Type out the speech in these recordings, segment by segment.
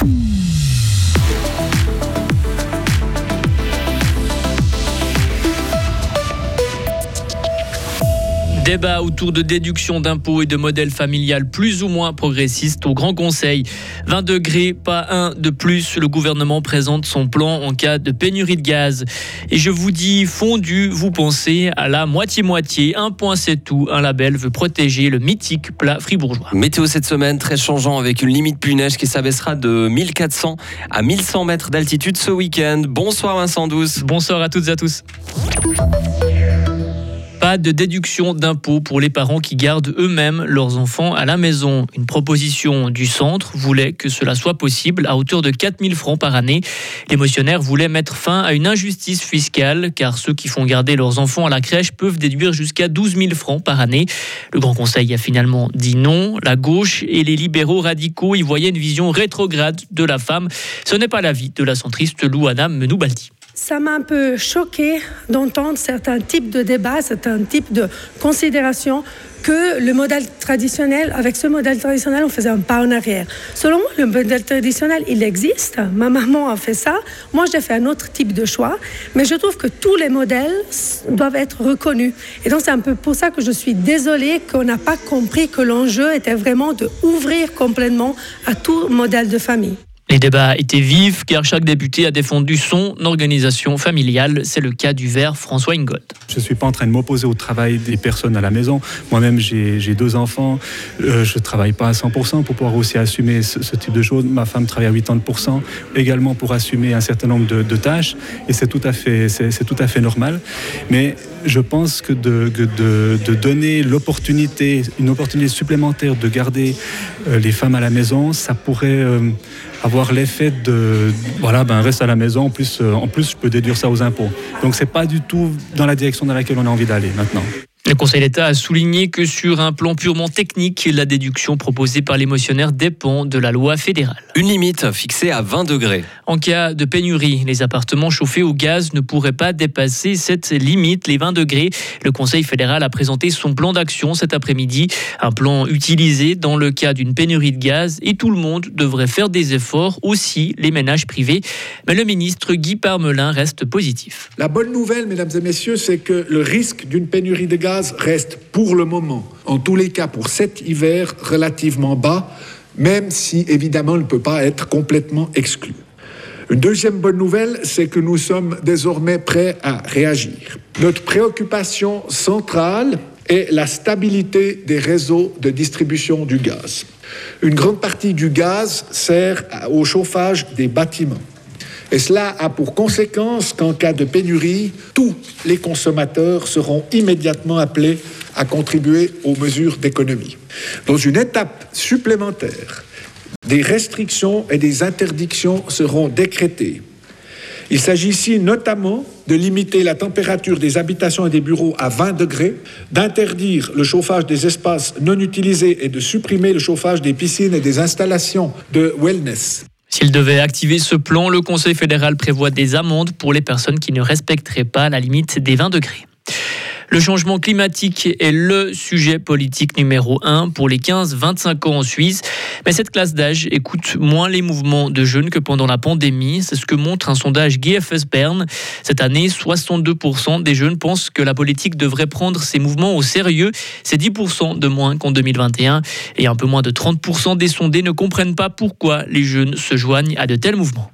Mm. Débat autour de déduction d'impôts et de modèles familial plus ou moins progressistes au Grand Conseil. 20 degrés, pas un de plus. Le gouvernement présente son plan en cas de pénurie de gaz. Et je vous dis fondu, vous pensez à la moitié-moitié. Un point c'est tout. Un label veut protéger le mythique plat fribourgeois. Météo cette semaine très changeant avec une limite plus neige qui s'abaissera de 1400 à 1100 mètres d'altitude ce week-end. Bonsoir Vincent Douce. Bonsoir à toutes et à tous. De déduction d'impôts pour les parents qui gardent eux-mêmes leurs enfants à la maison. Une proposition du centre voulait que cela soit possible à hauteur de 4000 francs par année. Les motionnaires voulaient mettre fin à une injustice fiscale car ceux qui font garder leurs enfants à la crèche peuvent déduire jusqu'à 12 000 francs par année. Le Grand Conseil a finalement dit non. La gauche et les libéraux radicaux y voyaient une vision rétrograde de la femme. Ce n'est pas l'avis de la centriste Louana Menoubaldi. Ça m'a un peu choqué d'entendre certains types de débats, certains types de considérations que le modèle traditionnel, avec ce modèle traditionnel, on faisait un pas en arrière. Selon moi, le modèle traditionnel, il existe. Ma maman a fait ça. Moi, j'ai fait un autre type de choix. Mais je trouve que tous les modèles doivent être reconnus. Et donc, c'est un peu pour ça que je suis désolée qu'on n'a pas compris que l'enjeu était vraiment de ouvrir complètement à tout modèle de famille. Les débats étaient vifs car chaque député a défendu son organisation familiale. C'est le cas du vert François Ingold. Je ne suis pas en train de m'opposer au travail des personnes à la maison. Moi-même, j'ai deux enfants. Euh, je ne travaille pas à 100% pour pouvoir aussi assumer ce, type de choses. Ma femme travaille à 80% également pour assumer un certain nombre de, tâches. Et c'est tout, à fait, normal. Mais je pense que de, de, donner l'opportunité, une opportunité supplémentaire de garder euh, les femmes à la maison, ça pourrait euh, avoir l'effet de voilà ben reste à la maison. En plus euh, en plus je peux déduire ça aux impôts. Donc c'est pas du tout dans la direction dans laquelle on a envie d'aller maintenant le Conseil d'État a souligné que sur un plan purement technique, la déduction proposée par les motionnaires dépend de la loi fédérale. Une limite fixée à 20 degrés. En cas de pénurie, les appartements chauffés au gaz ne pourraient pas dépasser cette limite, les 20 degrés. Le Conseil fédéral a présenté son plan d'action cet après-midi, un plan utilisé dans le cas d'une pénurie de gaz et tout le monde devrait faire des efforts, aussi les ménages privés. Mais le ministre Guy Parmelin reste positif. La bonne nouvelle, mesdames et messieurs, c'est que le risque d'une pénurie de gaz reste pour le moment, en tous les cas pour cet hiver, relativement bas, même si évidemment il ne peut pas être complètement exclu. Une deuxième bonne nouvelle, c'est que nous sommes désormais prêts à réagir. Notre préoccupation centrale est la stabilité des réseaux de distribution du gaz. Une grande partie du gaz sert au chauffage des bâtiments. Et cela a pour conséquence qu'en cas de pénurie, tous les consommateurs seront immédiatement appelés à contribuer aux mesures d'économie. Dans une étape supplémentaire, des restrictions et des interdictions seront décrétées. Il s'agit ici notamment de limiter la température des habitations et des bureaux à 20 degrés, d'interdire le chauffage des espaces non utilisés et de supprimer le chauffage des piscines et des installations de wellness. S'il devait activer ce plan, le Conseil fédéral prévoit des amendes pour les personnes qui ne respecteraient pas la limite des 20 degrés. Le changement climatique est le sujet politique numéro un pour les 15-25 ans en Suisse. Mais cette classe d'âge écoute moins les mouvements de jeunes que pendant la pandémie. C'est ce que montre un sondage GFS Bern. Cette année, 62% des jeunes pensent que la politique devrait prendre ces mouvements au sérieux. C'est 10% de moins qu'en 2021. Et un peu moins de 30% des sondés ne comprennent pas pourquoi les jeunes se joignent à de tels mouvements.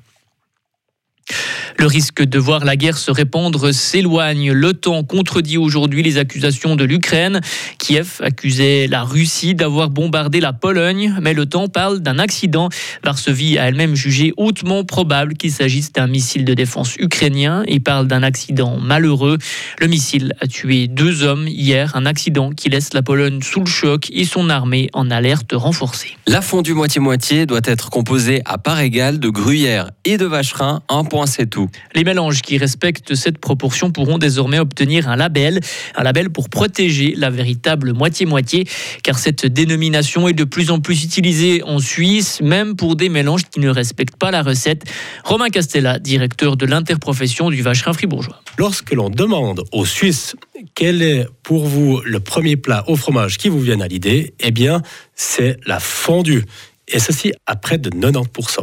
Le risque de voir la guerre se répandre s'éloigne. L'OTAN contredit aujourd'hui les accusations de l'Ukraine. Kiev accusait la Russie d'avoir bombardé la Pologne, mais l'OTAN parle d'un accident. Varsovie a elle-même jugé hautement probable qu'il s'agisse d'un missile de défense ukrainien et parle d'un accident malheureux. Le missile a tué deux hommes hier, un accident qui laisse la Pologne sous le choc et son armée en alerte renforcée. La fondue moitié-moitié doit être composée à part égale de gruyère et de vacherin. Un point, c'est tout. Les mélanges qui respectent cette proportion pourront désormais obtenir un label, un label pour protéger la véritable moitié-moitié, car cette dénomination est de plus en plus utilisée en Suisse, même pour des mélanges qui ne respectent pas la recette. Romain Castella, directeur de l'interprofession du vacherin fribourgeois. Lorsque l'on demande aux Suisses quel est pour vous le premier plat au fromage qui vous vient à l'idée, eh bien, c'est la fondue et ceci à près de 90%.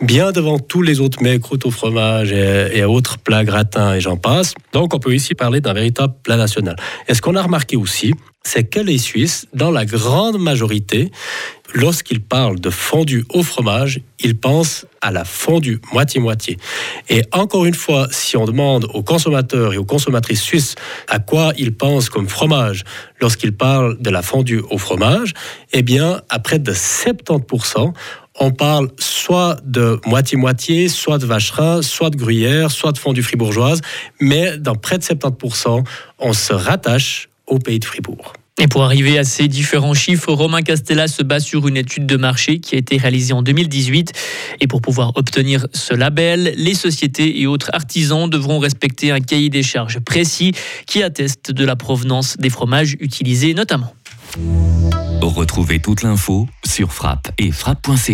Bien devant tous les autres mets, croûtes au fromage et, autres plats gratins et j'en passe. Donc on peut ici parler d'un véritable plat national. Et ce qu'on a remarqué aussi, c'est que les Suisses, dans la grande majorité, lorsqu'ils parlent de fondue au fromage, ils pensent à la fondue moitié-moitié. Et encore une fois, si on demande aux consommateurs et aux consommatrices suisses à quoi ils pensent comme fromage lorsqu'ils parlent de la fondue au fromage, eh bien, à près de 70%, on parle soit de moitié-moitié, soit de vacherin, soit de gruyère, soit de fondue fribourgeoise, mais dans près de 70%, on se rattache au pays de Fribourg. Et pour arriver à ces différents chiffres, Romain Castella se base sur une étude de marché qui a été réalisée en 2018. Et pour pouvoir obtenir ce label, les sociétés et autres artisans devront respecter un cahier des charges précis qui atteste de la provenance des fromages utilisés notamment. Retrouvez toute l'info sur frappe et frappe.ca.